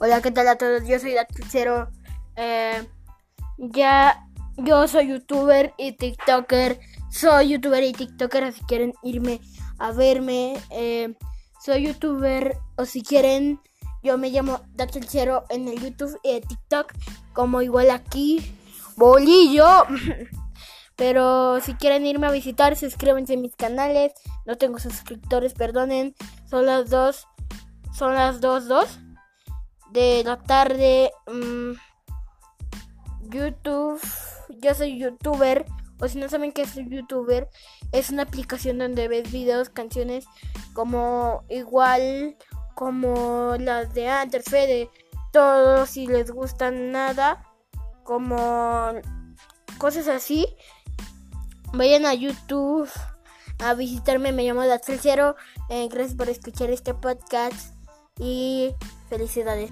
Hola, ¿qué tal a todos? Yo soy Daxero. Eh, ya, yo soy youtuber y tiktoker. Soy youtuber y tiktoker, si quieren irme a verme. Eh, soy youtuber, o si quieren, yo me llamo Daxero en el YouTube y TikTok, como igual aquí, Bolillo. Pero si quieren irme a visitar, suscríbanse a mis canales. No tengo suscriptores, perdonen. Son las dos. Son las dos, dos de la tarde. Mm, YouTube. Yo soy youtuber. O si no saben que soy youtuber, es una aplicación donde ves videos, canciones como igual como las de antes, de todos si les gustan nada, como cosas así. Vayan a YouTube a visitarme, me llamo Daxel Cero. Eh, gracias por escuchar este podcast y felicidades.